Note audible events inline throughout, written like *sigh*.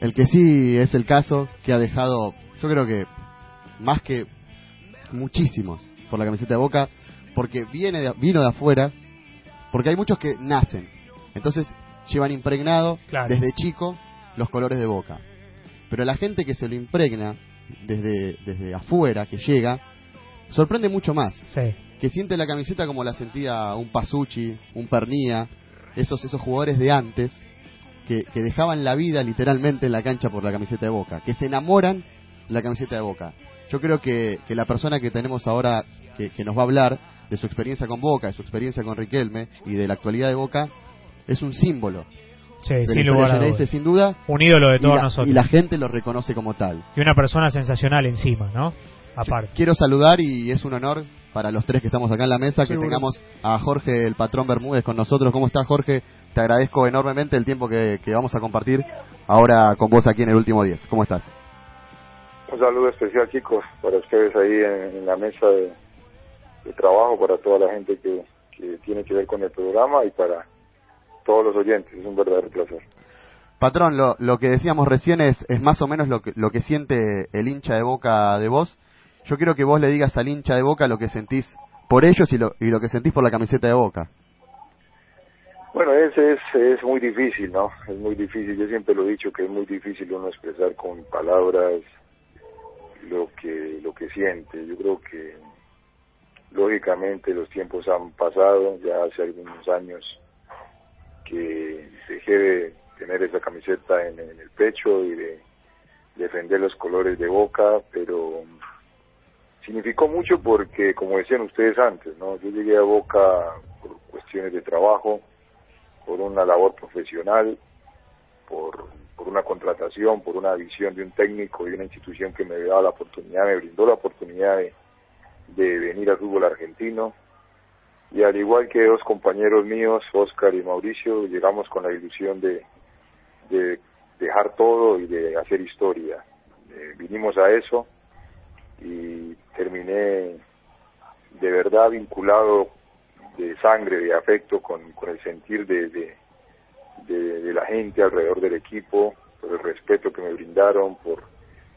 El que sí es el caso, que ha dejado, yo creo que más que muchísimos por la camiseta de Boca, porque viene de- vino de afuera, porque hay muchos que nacen, entonces llevan impregnado Claro. desde chico los colores de Boca. Pero la gente que se lo impregna desde, desde afuera, que llega, sorprende mucho más. Sí. Que siente la camiseta como la sentía un Pasucci, un Pernía, esos, esos jugadores de antes, que, que dejaban la vida literalmente en la cancha por la camiseta de Boca, que se enamoran de la camiseta de Boca. Yo creo que, que la persona que tenemos ahora que, que nos va a hablar de su experiencia con Boca, de su experiencia con Riquelme y de la actualidad de Boca, es un símbolo. Sí, historia lugar dudas. sin duda. Un ídolo de y todos la- nosotros. Y la gente lo reconoce como tal. Y una persona sensacional encima, ¿no? Aparte. Quiero saludar y es un honor para los tres que estamos acá en la mesa que tengamos a Jorge, el patrón Bermúdez, con nosotros. ¿Cómo estás, Jorge? Te agradezco enormemente el tiempo que, que vamos a compartir ahora con vos aquí en el último 10. ¿Cómo estás? Un saludo especial, chicos, para ustedes ahí en, en la mesa de, de trabajo, para toda la gente que, que tiene que ver con el programa y para todos los oyentes. Es un verdadero placer. Patrón, lo, lo que decíamos recién es, es más o menos lo que, lo que siente el hincha de Boca de vos. Yo quiero que vos le digas al hincha de Boca lo que sentís por ellos y lo, y lo que sentís por la camiseta de Boca. Bueno, es, es, es muy difícil, ¿no? Es muy difícil. Yo siempre lo he dicho que es muy difícil uno expresar con palabras lo que, lo que siente. Yo creo que, lógicamente, los tiempos han pasado, ya hace algunos años que dejé de tener esa camiseta en, en el pecho y de defender los colores de Boca, pero significó mucho porque, como decían ustedes antes, ¿no? Yo llegué a Boca por cuestiones de trabajo, por una labor profesional, por, por una contratación, por una visión de un técnico y una institución que me daba la oportunidad, me brindó la oportunidad de, de venir al fútbol argentino. Y al igual que dos compañeros míos, Oscar y Mauricio, llegamos con la ilusión de, de dejar todo y de hacer historia. Eh, vinimos a eso y terminé de verdad vinculado de sangre, de afecto con, con el sentir de, de, la gente alrededor del equipo, por el respeto que me brindaron, por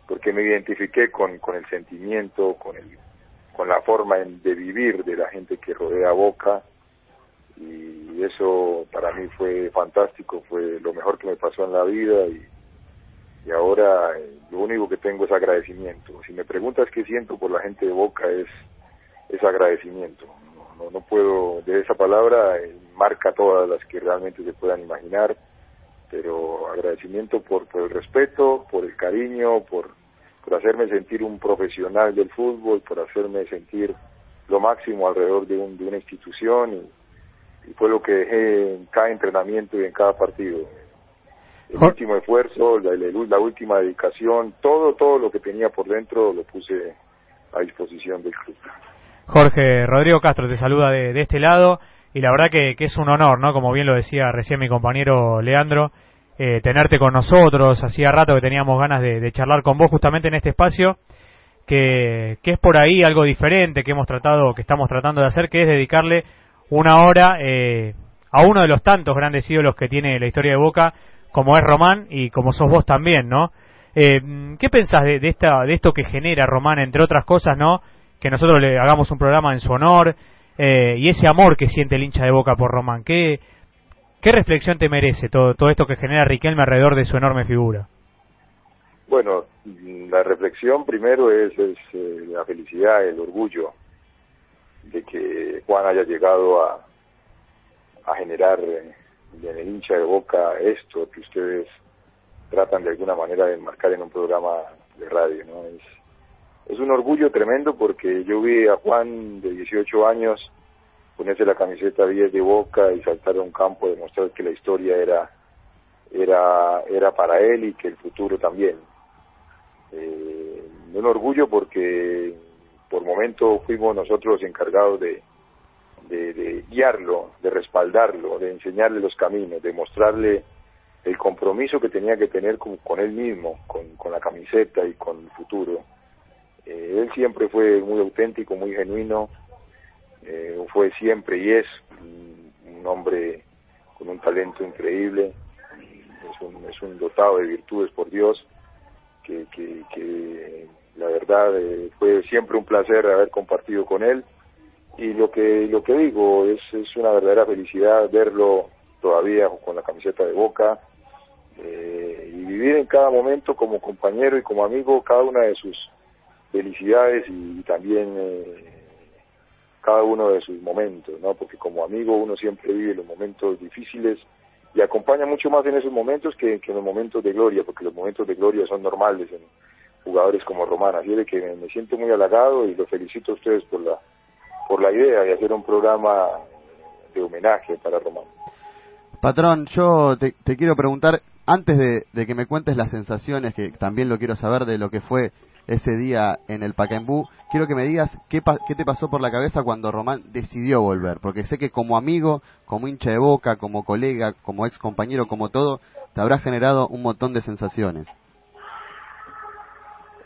porque me identifiqué con, con el sentimiento, con el con la forma de vivir de la gente que rodea Boca. Y eso para mí fue fantástico, fue lo mejor que me pasó en la vida y, y ahora eh, lo único que tengo es agradecimiento. Si me preguntas qué siento por la gente de Boca es, es agradecimiento. No, no, no puedo, de esa palabra eh, marca todas las que realmente se puedan imaginar, pero agradecimiento por, por el respeto, por el cariño, por, por hacerme sentir un profesional del fútbol, por hacerme sentir lo máximo alrededor de, un, de una institución y, y fue lo que dejé en cada entrenamiento y en cada partido. El último esfuerzo, la, la- la última dedicación, todo, todo lo que tenía por dentro lo puse a disposición del club. Jorge Rodrigo Castro te saluda de, de este lado y la verdad que, que es un honor, ¿no? Como bien lo decía recién mi compañero Leandro, eh, tenerte con nosotros. Hacía rato que teníamos ganas de, de charlar con vos justamente en este espacio, que, que es por ahí algo diferente que hemos tratado, que estamos tratando de hacer, que es dedicarle una hora eh, a uno de los tantos grandes ídolos que tiene la historia de Boca, como es Román y como sos vos también, ¿no? Eh, ¿Qué pensás de, esta, de esto que genera Román, entre otras cosas, ¿no? Que nosotros le hagamos un programa en su honor eh, y ese amor que siente el hincha de Boca por Román. ¿Qué, qué reflexión te merece todo, todo esto que genera Riquelme alrededor de su enorme figura? Bueno, la reflexión primero es, es eh, la felicidad, el orgullo de que Juan haya llegado a, a generar eh, el hincha de boca esto que ustedes tratan de alguna manera de enmarcar en un programa de radio, ¿no? Es, es un orgullo tremendo porque yo vi a Juan de 18 años ponerse la camiseta 10 de boca y saltar a un campo, demostrar que la historia era era era para él y que el futuro también. Eh, un orgullo porque por momento fuimos nosotros encargados de, de, de guiarlo, de respaldarlo, de enseñarle los caminos, de mostrarle el compromiso que tenía que tener con, él mismo, con, la camiseta y con el futuro. Eh, él siempre fue muy auténtico, muy genuino, eh, fue siempre y es un, hombre con un talento increíble es un, es un dotado de virtudes por Dios, que, que, la verdad eh, fue siempre un placer haber compartido con él y lo que lo que digo es, es una verdadera felicidad verlo todavía con la camiseta de Boca eh, y vivir en cada momento como compañero y como amigo cada una de sus felicidades y, también eh, cada uno de sus momentos, ¿no? Porque como amigo uno siempre vive los momentos difíciles y acompaña mucho más en esos momentos que, en los momentos de gloria, porque los momentos de gloria son normales en jugadores como Román. Así que me, siento muy halagado y los felicito a ustedes por la por la idea de hacer un programa de homenaje para Román. Patrón, yo te, quiero preguntar, antes de, que me cuentes las sensaciones, que también lo quiero saber de lo que fue ese día en el Pacaembú, quiero que me digas qué, qué te pasó por la cabeza cuando Román decidió volver, porque sé que como amigo, como hincha de boca, como colega, como ex compañero, como todo, te habrá generado un montón de sensaciones.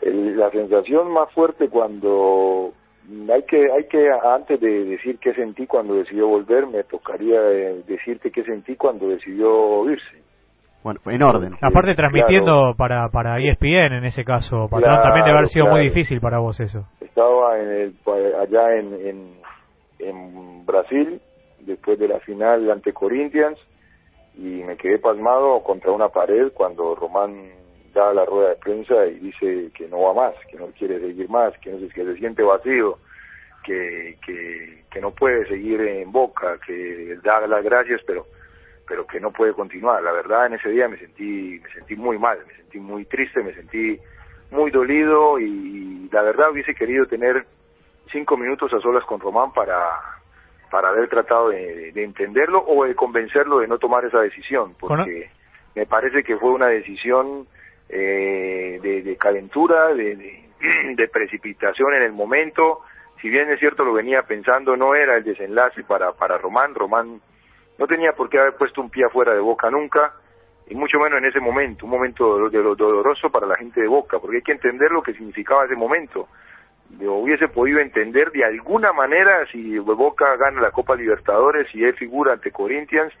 la sensación más fuerte cuando hay que, hay que, antes de decir qué sentí cuando decidió volver, me tocaría eh, decirte qué sentí cuando decidió irse. Bueno, en orden. Aparte transmitiendo para, para ESPN en ese caso, Patrón, también debe haber sido muy difícil para vos eso. Estaba en el, allá en, en, en Brasil, después de la final ante Corinthians, y me quedé pasmado contra una pared cuando Román da la rueda de prensa y dice que no va más, que no quiere seguir más, que, no, que se siente vacío, que, que, que no puede seguir en Boca, que da las gracias, pero pero que no puede continuar. La verdad, en ese día me sentí me sentí muy mal, me sentí muy triste, me sentí muy dolido y la verdad hubiese querido tener cinco minutos a solas con Román para para haber tratado de, de entenderlo o de convencerlo de no tomar esa decisión, porque me parece que fue una decisión eh, de, calentura, de, *clears throat* de, precipitación en el momento. Si bien es cierto lo venía pensando, no era el desenlace para, para Román. Román no tenía por qué haber puesto un pie afuera de Boca nunca, y mucho menos en ese momento, un momento de lo doloroso para la gente de Boca, porque hay que entender lo que significaba ese momento. Yo hubiese podido entender de alguna manera si Boca gana la Copa Libertadores, si él figura ante Corinthians,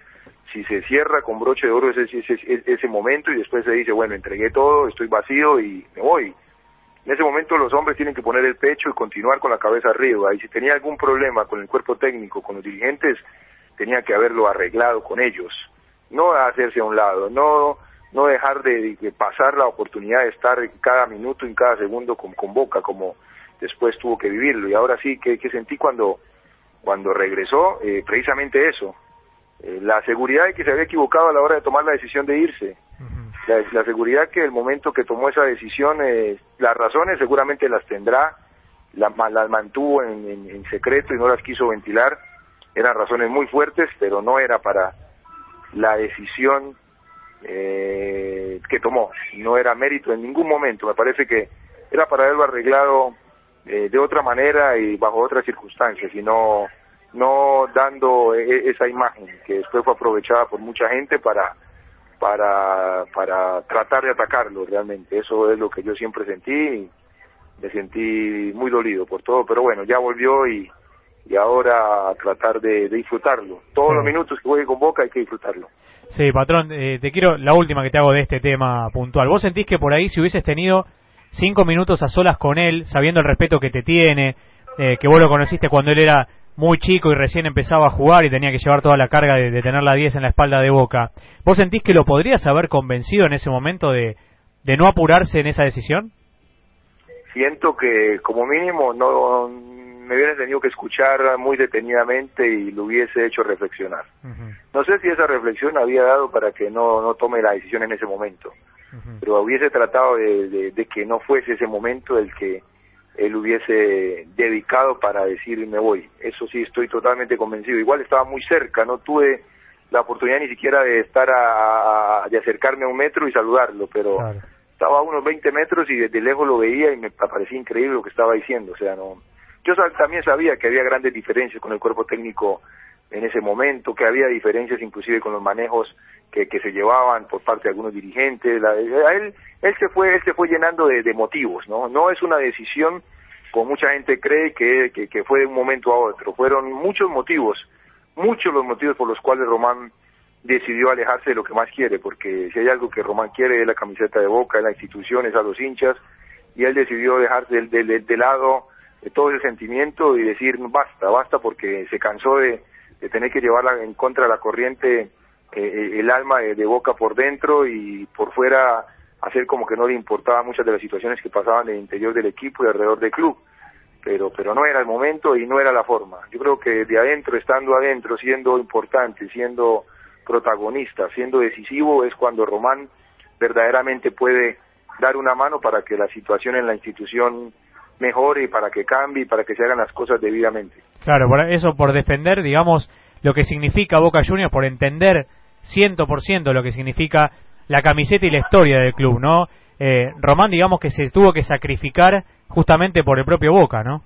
si se cierra con broche de oro ese, ese, ese momento y después se dice, bueno, entregué todo, estoy vacío y me voy. En ese momento los hombres tienen que poner el pecho y continuar con la cabeza arriba. Y si tenía algún problema con el cuerpo técnico, con los dirigentes, tenía que haberlo arreglado con ellos. No hacerse a un lado, no no dejar de, pasar la oportunidad de estar cada minuto y cada segundo con, con Boca, como después tuvo que vivirlo. Y ahora sí, que, que sentí cuando, cuando regresó? Eh, precisamente eso, eh, la seguridad de que se había equivocado a la hora de tomar la decisión de irse, la, seguridad que el momento que tomó esa decisión, eh, las razones seguramente las tendrá, las, las mantuvo en, secreto y no las quiso ventilar, eran razones muy fuertes, pero no era para la decisión eh, que tomó, no era mérito en ningún momento, me parece que era para haberlo arreglado de otra manera y bajo otras circunstancias, y no no dando e, e, esa imagen que después fue aprovechada por mucha gente para para para tratar de atacarlo realmente. Eso es lo que yo siempre sentí y me sentí muy dolido por todo pero bueno ya volvió y y ahora tratar de, disfrutarlo. Todos los minutos que juegue con Boca hay que disfrutarlo. Sí patrón eh, te quiero la última que te hago de este tema puntual. Vos sentís que por ahí si hubieses tenido cinco minutos a solas con él sabiendo el respeto que te tiene eh, que vos lo conociste cuando él era muy chico y recién empezaba a jugar y tenía que llevar toda la carga de, tener la 10 en la espalda de Boca. ¿Vos sentís que lo podrías haber convencido en ese momento de, de no apurarse en esa decisión? Siento que como mínimo no me hubiera tenido que escuchar muy detenidamente y lo hubiese hecho reflexionar. No sé si esa reflexión había dado para que no, no tome la decisión en ese momento, pero hubiese tratado de, de que no fuese ese momento el que él hubiese dedicado para decir me voy. Eso sí estoy totalmente convencido. Igual estaba muy cerca, no tuve la oportunidad ni siquiera de estar a, de acercarme a un metro y saludarlo, pero estaba a unos 20 metros y desde lejos lo veía y me parecía increíble lo que estaba diciendo, o sea, no yo también sabía que había grandes diferencias con el cuerpo técnico en ese momento, que había diferencias inclusive con los manejos que, que se llevaban por parte de algunos dirigentes. La, él, él se fue, él se fue llenando de, de, motivos, ¿no? No es una decisión como mucha gente cree que, que, fue de un momento a otro. Fueron muchos motivos, muchos los motivos por los cuales Román decidió alejarse de lo que más quiere, porque si hay algo que Román quiere es la camiseta de Boca, es la institución, es a los hinchas, y él decidió dejarse de, lado todo ese sentimiento y decir basta, basta, porque se cansó de, tener que llevarla en contra de la corriente eh, eh, el alma de, Boca por dentro y por fuera hacer como que no le importaba muchas de las situaciones que pasaban en el interior del equipo y alrededor del club. Pero, pero no era el momento y no era la forma. Yo creo que de adentro, estando adentro, siendo importante, siendo protagonista, siendo decisivo, es cuando Román verdaderamente puede dar una mano para que la situación en la institución mejore para que cambie y para que se hagan las cosas debidamente. Claro, por eso por defender, digamos, lo que significa Boca Juniors, por entender 100% lo que significa la camiseta y la historia del club, ¿no? Eh, Román, digamos que se tuvo que sacrificar justamente por el propio Boca, ¿no?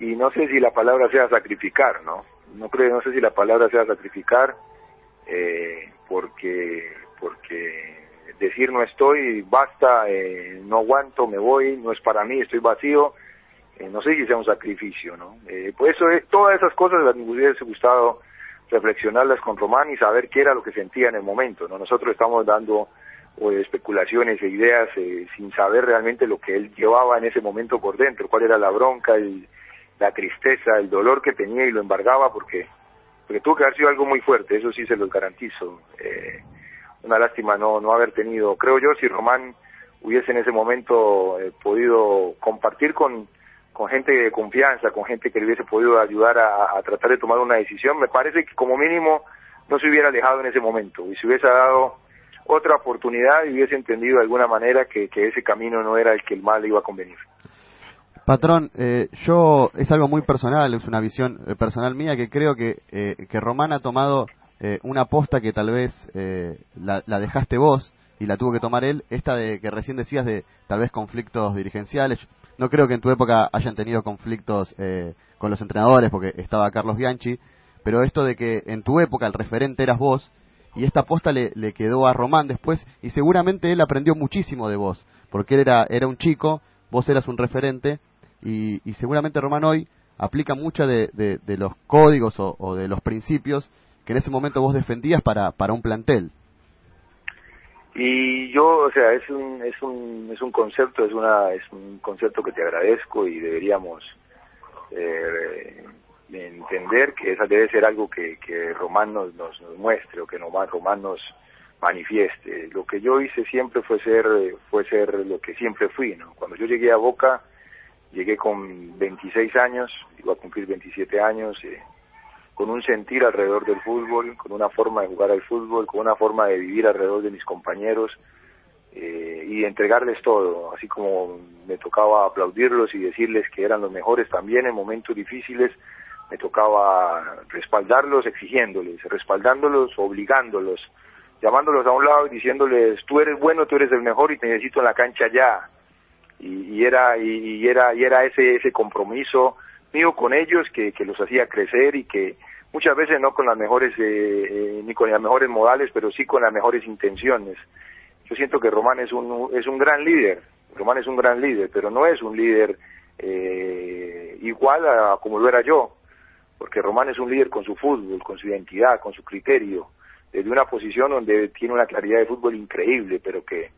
Y no sé si la palabra sea sacrificar, ¿no? No creo, no sé si la palabra sea sacrificar, eh, porque porque decir no estoy, basta, eh, no aguanto, me voy, no es para mí, estoy vacío, eh, no sé si sea un sacrificio, ¿no? Eh, pues eso es, todas esas cosas las me hubiese gustado reflexionarlas con Román y saber qué era lo que sentía en el momento, ¿no? Nosotros estamos dando especulaciones e ideas sin saber realmente lo que él llevaba en ese momento por dentro, cuál era la bronca, el, la tristeza, el dolor que tenía y lo embargaba porque porque tuvo que haber sido algo muy fuerte, eso sí se lo garantizo. Eh, una lástima no, no haber tenido, creo yo, si Román hubiese en ese momento eh, podido compartir con, con gente de confianza, con gente que le hubiese podido ayudar a, tratar de tomar una decisión, me parece que como mínimo no se hubiera alejado en ese momento y se hubiese dado otra oportunidad y hubiese entendido de alguna manera que, que ese camino no era el que el mal le iba a convenir. Patrón, eh, yo es algo muy personal, es una visión eh, personal mía que creo que, eh, que Román ha tomado una aposta que tal vez la, dejaste vos y la tuvo que tomar él, esta de que recién decías de tal vez conflictos dirigenciales. No creo que en tu época hayan tenido conflictos con los entrenadores porque estaba Carlos Bianchi, pero esto de que en tu época el referente eras vos y esta aposta le, quedó a Román después y seguramente él aprendió muchísimo de vos porque él era, era un chico, vos eras un referente y, seguramente Román hoy aplica muchos de, de, los códigos o, de los principios que en ese momento vos defendías para, para un plantel. Y yo, o sea, es un, es un, es un concepto, es una, es un concepto que te agradezco y deberíamos eh, entender que esa debe ser algo que, que Román nos, nos, muestre o que Román nos manifieste. Lo que yo hice siempre fue ser, fue ser lo que siempre fui, ¿no? Cuando yo llegué a Boca, Llegué con 26 años, iba a cumplir 27 años, eh, con un sentir alrededor del fútbol, con una forma de jugar al fútbol, con una forma de vivir alrededor de mis compañeros eh, y entregarles todo, así como me tocaba aplaudirlos y decirles que eran los mejores también en momentos difíciles, me tocaba respaldarlos exigiéndoles, respaldándolos, obligándolos, llamándolos a un lado y diciéndoles, tú eres bueno, tú eres el mejor y te necesito en la cancha ya, y, era y, era y era ese ese compromiso mío con ellos que los hacía crecer y que muchas veces no con las mejores eh, eh, ni con las mejores modales pero sí con las mejores intenciones yo siento que Román es un es un gran líder Román es un gran líder pero no es un líder eh, igual a como lo era yo porque Román es un líder con su fútbol con su identidad con su criterio desde una posición donde tiene una claridad de fútbol increíble pero que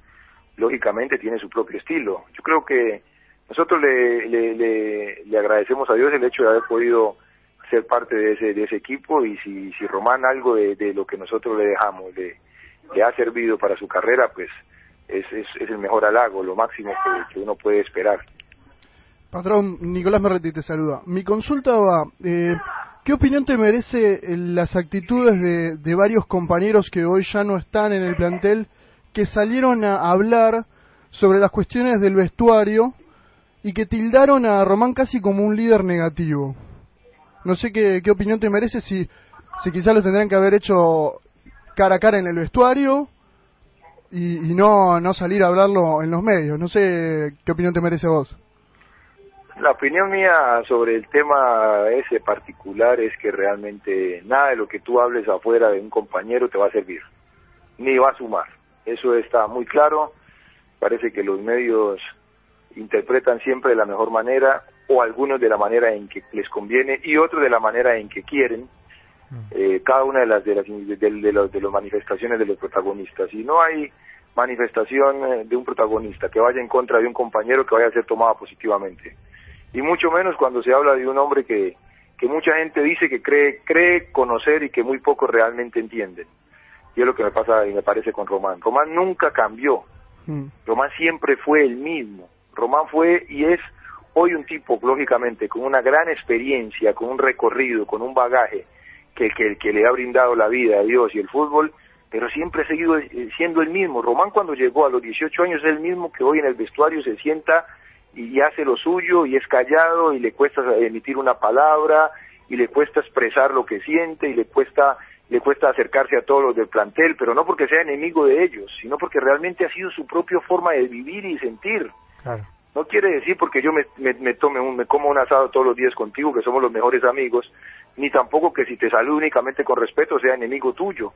lógicamente tiene su propio estilo. Yo creo que nosotros le, le, le, agradecemos a Dios el hecho de haber podido ser parte de ese, de ese equipo y si, Román algo de, de lo que nosotros le dejamos le, le ha servido para su carrera, pues es, es, el mejor halago, lo máximo que, uno puede esperar. Patrón, Nicolás Merretti te saluda. Mi consulta va, eh, ¿qué opinión te merece las actitudes de, de varios compañeros que hoy ya no están en el plantel que salieron a hablar sobre las cuestiones del vestuario y que tildaron a Román casi como un líder negativo. No sé qué, opinión te merece, si, si quizás lo tendrían que haber hecho cara a cara en el vestuario y, y no, no salir a hablarlo en los medios. No sé qué opinión te merece vos. La opinión mía sobre el tema ese particular es que realmente nada de lo que tú hables afuera de un compañero te va a servir, ni va a sumar. Eso está muy claro. Parece que los medios interpretan siempre de la mejor manera o algunos de la manera en que les conviene y otros de la manera en que quieren. eh, cada una de las de las de, de, los, de las manifestaciones de los protagonistas. Y no hay manifestación eh, de un protagonista que vaya en contra de un compañero que vaya a ser tomada positivamente. Y mucho menos cuando se habla de un hombre que, que mucha gente dice que cree, cree conocer y que muy pocos realmente entienden. Y es lo que me pasa y me parece con Román. Román nunca cambió. Mm. Román siempre fue el mismo. Román fue y es hoy un tipo, lógicamente, con una gran experiencia, con un recorrido, con un bagaje que, que, que le ha brindado la vida a Dios y el fútbol, pero siempre ha seguido eh, siendo el mismo. Román cuando llegó a los 18 años es el mismo que hoy en el vestuario se sienta y hace lo suyo y es callado y le cuesta emitir una palabra y le cuesta expresar lo que siente y le cuesta le cuesta acercarse a todos los del plantel, pero no porque sea enemigo de ellos, sino porque realmente ha sido su propia forma de vivir y sentir. No quiere decir porque yo me, me, tome un, me como un asado todos los días contigo, que somos los mejores amigos, ni tampoco que si te saludo únicamente con respeto sea enemigo tuyo.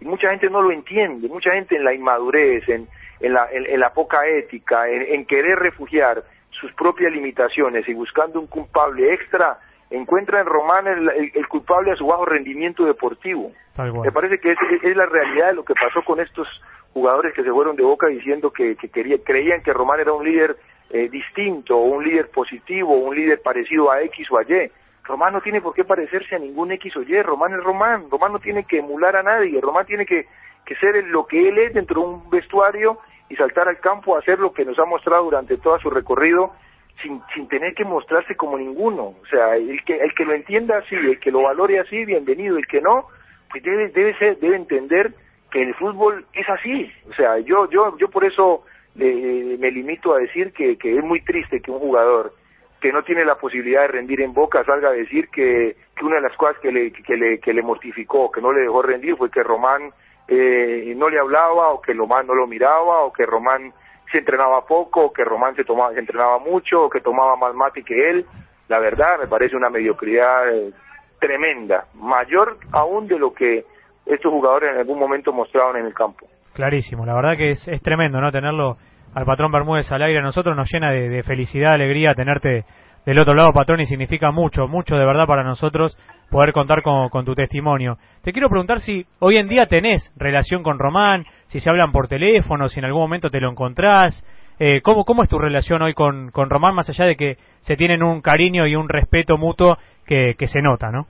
Y mucha gente no lo entiende, mucha gente en la inmadurez, en, en, la, en, la poca ética, en, querer refugiar sus propias limitaciones y buscando un culpable extra, encuentra en Román el, culpable a su bajo rendimiento deportivo. Me parece que es, es, la realidad de lo que pasó con estos jugadores que se fueron de boca diciendo que, que creían que Román era un líder eh, distinto, un líder positivo, un líder parecido a X o a Y. Román no tiene por qué parecerse a ningún X o Y, Román es Román, Román no tiene que emular a nadie, Román tiene que, que ser lo que él es dentro de un vestuario y saltar al campo a hacer lo que nos ha mostrado durante todo su recorrido sin, sin tener que mostrarse como ninguno. O sea, el que, el que lo entienda así, el que lo valore así, bienvenido, el que no, pues debe, debe ser, debe entender que el fútbol es así. O sea, yo, yo, yo por eso me limito a decir que, que es muy triste que un jugador que no tiene la posibilidad de rendir en Boca salga a decir que, que una de las cosas que le, que le, que le mortificó, que no le dejó rendir fue que Román eh, no le hablaba o que Román no lo miraba o que Román se entrenaba poco o que Román se, tomaba, se entrenaba mucho o que tomaba más mate que él. La verdad me parece una mediocridad eh, tremenda, mayor aún de lo que estos jugadores en algún momento mostraron en el campo. Clarísimo, la verdad que es, tremendo, ¿no? Tenerlo al patrón Bermúdez al aire a nosotros nos llena de, felicidad, alegría tenerte del otro lado, patrón, y significa mucho, mucho de verdad para nosotros poder contar con, con, tu testimonio. Te quiero preguntar si hoy en día tenés relación con Román, si se hablan por teléfono, si en algún momento te lo encontrás. Eh, ¿cómo, ¿Cómo es tu relación hoy con, con Román, más allá de que se tienen un cariño y un respeto mutuo que, que se nota, no?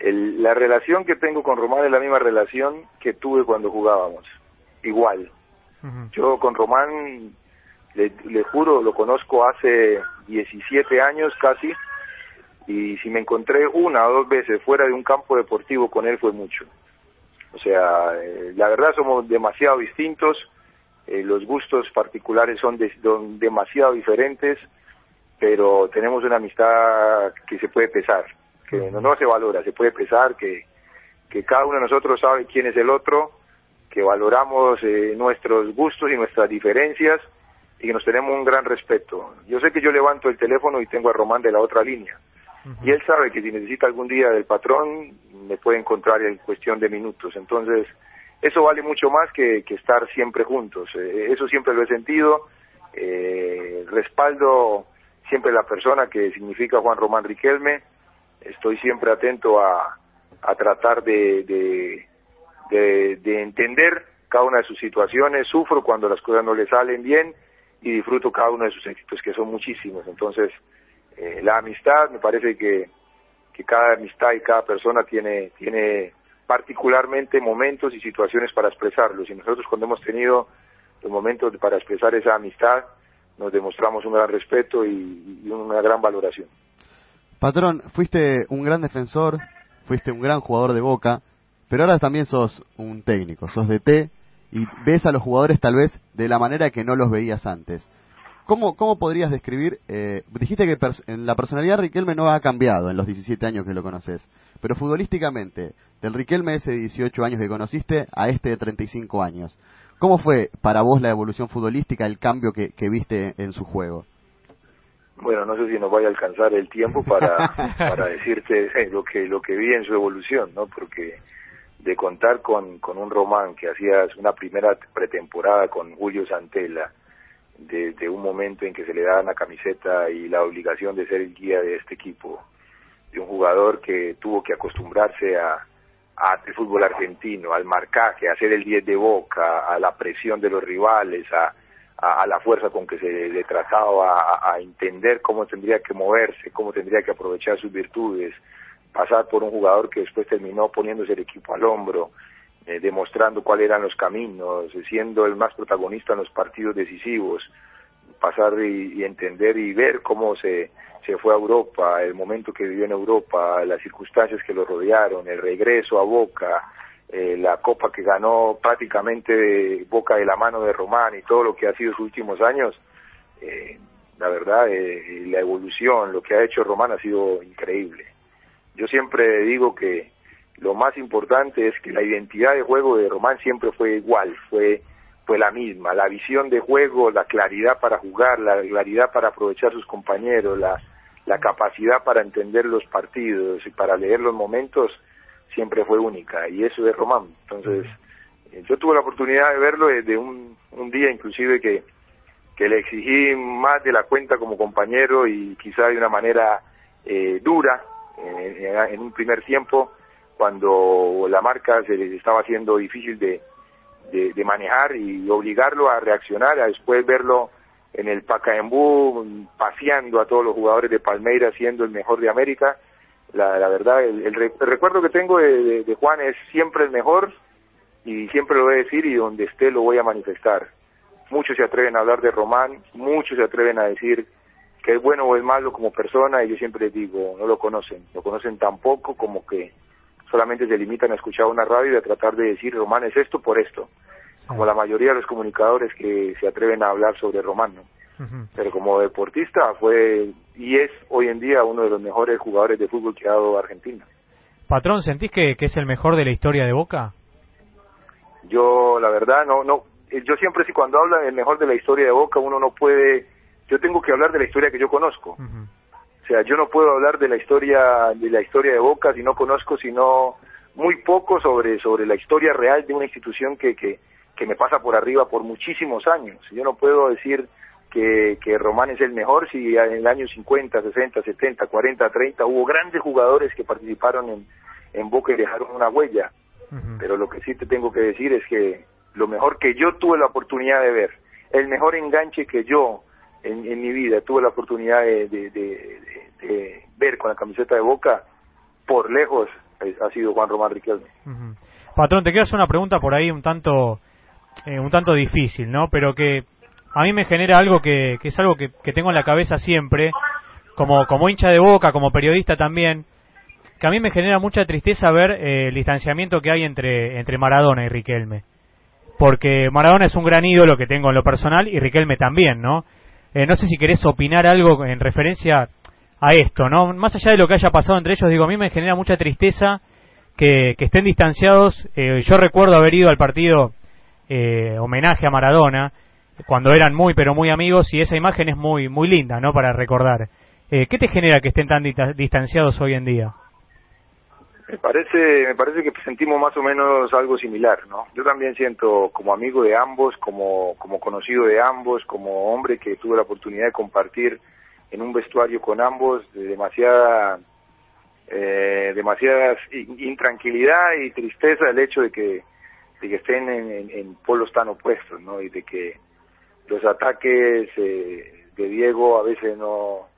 La relación que tengo con Román es la misma relación que tuve cuando jugábamos, igual. Yo con Román, le, le, juro, lo conozco hace 17 años casi, y si me encontré una o dos veces fuera de un campo deportivo con él fue mucho. O sea, eh, la verdad somos demasiado distintos, eh, los gustos particulares son, son demasiado diferentes, pero tenemos una amistad que se puede pesar que no, se valora, se puede pensar que, que cada uno de nosotros sabe quién es el otro, que valoramos eh, nuestros gustos y nuestras diferencias y que nos tenemos un gran respeto. Yo sé que yo levanto el teléfono y tengo a Román de la otra línea. Y él sabe que si necesita algún día del patrón, me puede encontrar en cuestión de minutos. Entonces, eso vale mucho más que, que estar siempre juntos. Eh, eso siempre lo he sentido. Eh, respaldo siempre la persona que significa Juan Román Riquelme estoy siempre atento a, a tratar de, de, de, entender cada una de sus situaciones, sufro cuando las cosas no le salen bien y disfruto cada uno de sus éxitos, que son muchísimos. Entonces, eh, la amistad, me parece que, que cada amistad y cada persona tiene, tiene particularmente momentos y situaciones para expresarlos. Y nosotros cuando hemos tenido los momentos para expresar esa amistad, nos demostramos un gran respeto y una gran valoración. Patrón, fuiste un gran defensor, fuiste un gran jugador de boca, pero ahora también sos un técnico, sos de T y ves a los jugadores tal vez de la manera que no los veías antes. ¿Cómo, cómo podrías describir? Eh, dijiste que en la personalidad Riquelme no ha cambiado en los 17 años que lo conoces, pero futbolísticamente, del Riquelme de ese 18 años que conociste a este de 35 años, ¿cómo fue para vos la evolución futbolística, el cambio que viste en su juego? Bueno, no sé si nos vaya a alcanzar el tiempo para, *laughs* para decirte lo que, lo que vi en su evolución, ¿no? Porque de contar con, con un Román que hacías una primera pretemporada con Julio Santella, de, un momento en que se le da la camiseta y la obligación de ser el guía de este equipo, de un jugador que tuvo que acostumbrarse a, a el fútbol argentino, al marcaje, a hacer el 10 de boca, a la presión de los rivales, a, a, la fuerza con que se le trataba, a, entender cómo tendría que moverse, cómo tendría que aprovechar sus virtudes, pasar por un jugador que después terminó poniéndose el equipo al hombro, eh, demostrando cuáles eran los caminos, siendo el más protagonista en los partidos decisivos, pasar y, y entender y ver cómo se, se fue a Europa, el momento que vivió en Europa, las circunstancias que lo rodearon, el regreso a Boca, eh, la copa que ganó prácticamente Boca de la mano de Román y todo lo que ha sido sus últimos años, eh, la verdad, eh, la evolución, lo que ha hecho Román ha sido increíble. Yo siempre digo que lo más importante es que la identidad de juego de Román siempre fue igual, fue fue la misma, la visión de juego, la claridad para jugar, la claridad para aprovechar sus compañeros, la, la capacidad para entender los partidos y para leer los momentos siempre fue única y eso es Román. Entonces, eh, yo tuve la oportunidad de verlo desde un, un día inclusive que, que le exigí más de la cuenta como compañero y quizá de una manera eh, dura eh, en un primer tiempo cuando la marca se les estaba haciendo difícil de, de, de manejar y obligarlo a reaccionar, a después verlo en el Pacaembú, paseando a todos los jugadores de Palmeiras, siendo el mejor de América. La, la verdad, el, recuerdo que tengo de, de, Juan es siempre el mejor y siempre lo voy a decir y donde esté lo voy a manifestar. Muchos se atreven a hablar de Román, muchos se atreven a decir que es bueno o es malo como persona y yo siempre les digo, no lo conocen, lo conocen tan poco como que solamente se limitan a escuchar una radio y a tratar de decir Román es esto por esto como la mayoría de los comunicadores que se atreven a hablar sobre Román, ¿no? Pero como deportista fue y es hoy en día uno de los mejores jugadores de fútbol que ha dado Argentina. Patrón, ¿sentís que, es el mejor de la historia de Boca? Yo, la verdad, no, no. Yo siempre, si cuando habla del mejor de la historia de Boca, uno no puede. Yo tengo que hablar de la historia que yo conozco. O sea, yo no puedo hablar de la historia de la historia de Boca si no conozco, sino muy poco sobre sobre la historia real de una institución que que que me pasa por arriba por muchísimos años. Yo no puedo decir que, que Román es el mejor si en el año 50, 60, 70, 40, 30 hubo grandes jugadores que participaron en, en Boca y dejaron una huella. Pero lo que sí te tengo que decir es que lo mejor que yo tuve la oportunidad de ver, el mejor enganche que yo en, en mi vida tuve la oportunidad de, de, de, ver con la camiseta de Boca, por lejos ha sido Juan Román Riquelme. Patrón, te quiero hacer una pregunta por ahí un tanto eh, un tanto difícil, ¿no? Pero que a mí me genera algo que, que es algo que, tengo en la cabeza siempre, como, como hincha de boca, como periodista también, que a mí me genera mucha tristeza ver eh, el distanciamiento que hay entre, entre Maradona y Riquelme. Porque Maradona es un gran ídolo que tengo en lo personal y Riquelme también, ¿no? Eh, no sé si querés opinar algo en referencia a esto, ¿no? Más allá de lo que haya pasado entre ellos, digo, a mí me genera mucha tristeza que, que estén distanciados. yo recuerdo haber ido al partido eh, homenaje a Maradona cuando eran muy pero muy amigos y esa imagen es muy muy linda no para recordar. Eh, qué te genera que estén tan distanciados hoy en día me parece me parece que sentimos más o menos algo similar no yo también siento como amigo de ambos como como conocido de ambos como hombre que tuve la oportunidad de compartir en un vestuario con ambos de demasiada eh, demasiada intranquilidad y tristeza el hecho de que de que estén en, en, polos tan opuestos, ¿no? Y de que los ataques eh, de Diego a veces no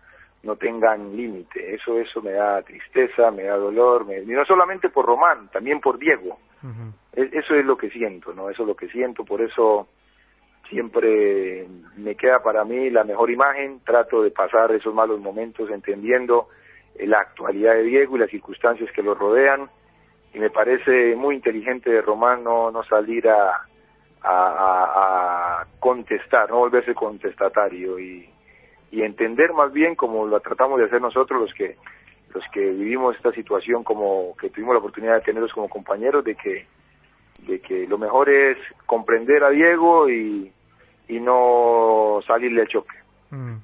no tengan límite. Eso eso me da tristeza, me da dolor, y no solamente por Román, también por Diego. Eso es lo que siento, ¿no? Eso es lo que siento, por eso siempre me queda para mí la mejor imagen, trato de pasar esos malos momentos entendiendo la actualidad de Diego y las circunstancias que lo rodean y me parece muy inteligente de Román no, no salir a, a, a, contestar, no volverse contestatario y, entender más bien como lo tratamos de hacer nosotros los que los que vivimos esta situación como que tuvimos la oportunidad de tenerlos como compañeros de que de que lo mejor es comprender a Diego y, y no salirle al choque. Mm.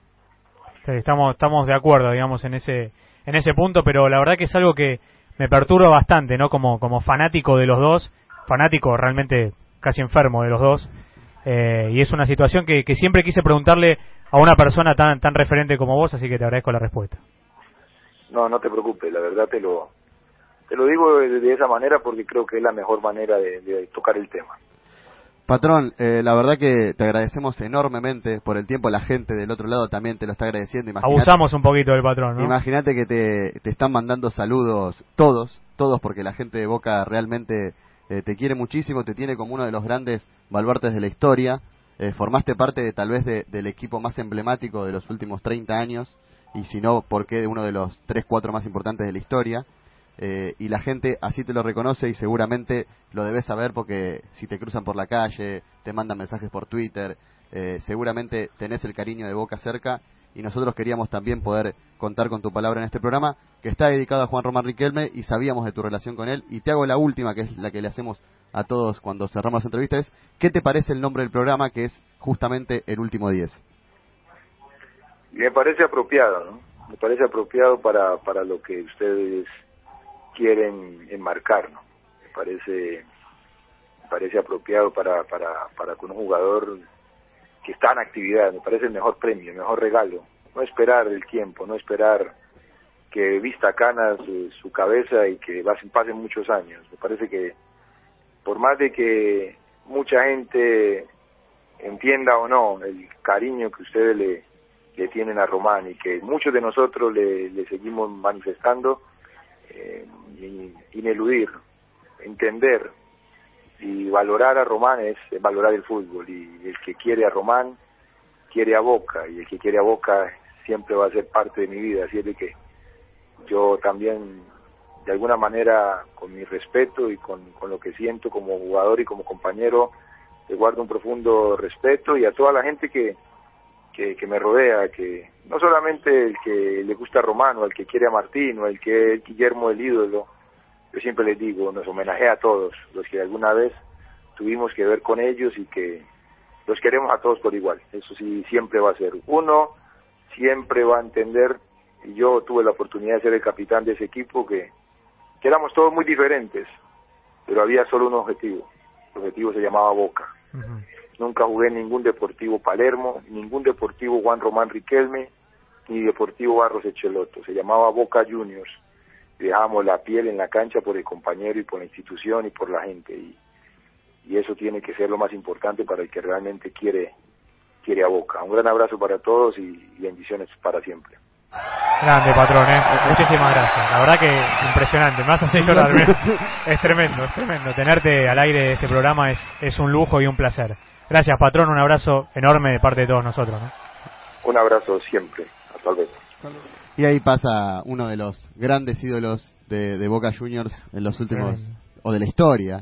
estamos estamos de acuerdo, digamos, en ese en ese punto, pero la verdad que es algo que me perturba bastante, ¿no? Como, como fanático de los dos, fanático realmente casi enfermo de los dos, eh, y es una situación que, que siempre quise preguntarle a una persona tan, tan referente como vos, así que te agradezco la respuesta. no, no te preocupes, la verdad te lo, te lo digo de, esa manera porque creo que es la mejor manera de, tocar el tema. Patrón, eh, la verdad que te agradecemos enormemente por el tiempo. La gente del otro lado también te lo está agradeciendo. Abusamos un poquito del patrón, ¿no? Imagínate que te, te, están mandando saludos todos, todos, porque la gente de Boca realmente eh, te quiere muchísimo, te tiene como uno de los grandes baluartes de la historia. Eh, formaste parte de, tal vez del equipo más emblemático de los últimos 30 años y si no, ¿por qué de uno de los 3, 4 más importantes de la historia? Eh, y la gente así te lo reconoce y seguramente lo debes saber porque si te cruzan por la calle, te mandan mensajes por Twitter, eh, seguramente tenés el cariño de Boca cerca y nosotros queríamos también poder contar con tu palabra en este programa que está dedicado a Juan Román Riquelme y sabíamos de tu relación con él y te hago la última que es la que le hacemos a todos cuando cerramos las entrevistas ¿qué te parece el nombre del programa que es justamente el último 10? Me parece apropiado, ¿no? Me parece apropiado para, para lo que ustedes quieren enmarcar, ¿no? Me parece, me parece apropiado para, para, para con un jugador que está en actividad, me parece el mejor premio, el mejor regalo. No esperar el tiempo, no esperar que vista canas su, cabeza y que pasen muchos años. Me parece que por más de que mucha gente entienda o no el cariño que ustedes le, tienen a Román y que muchos de nosotros le, le seguimos manifestando, eh, ineludir, entender y valorar a Román es valorar el fútbol y el que quiere a Román quiere a Boca y el que quiere a Boca siempre va a ser parte de mi vida, así es de que yo también de alguna manera con mi respeto y con, con lo que siento como jugador y como compañero le guardo un profundo respeto y a toda la gente que, que, me rodea, que no solamente el que le gusta a Romano, el que quiere a Martín o el que es Guillermo el ídolo, yo siempre les digo, nos homenajea a todos los que alguna vez tuvimos que ver con ellos y que los queremos a todos por igual, eso sí, siempre va a ser. Uno siempre va a entender, y yo tuve la oportunidad de ser el capitán de ese equipo, que, que éramos todos muy diferentes, pero había solo un objetivo, el objetivo se llamaba Boca. Nunca jugué en ningún Deportivo Palermo, ningún Deportivo Juan Román Riquelme, ni Deportivo Barros Echeloto. Se llamaba Boca Juniors. Dejamos la piel en la cancha por el compañero y por la institución y por la gente. Y, y eso tiene que ser lo más importante para el que realmente quiere, quiere a Boca. Un gran abrazo para todos y, bendiciones para siempre. Grande, patrón, ¿eh? muchísimas gracias. La verdad que impresionante, más así llorar. *laughs* es tremendo, es tremendo. Tenerte al aire de este programa es, es un lujo y un placer. Gracias, patrón. Un abrazo enorme de parte de todos nosotros. Un abrazo siempre. Hasta luego. Y ahí pasa uno de los grandes ídolos de, Boca Juniors en los últimos, o de la historia,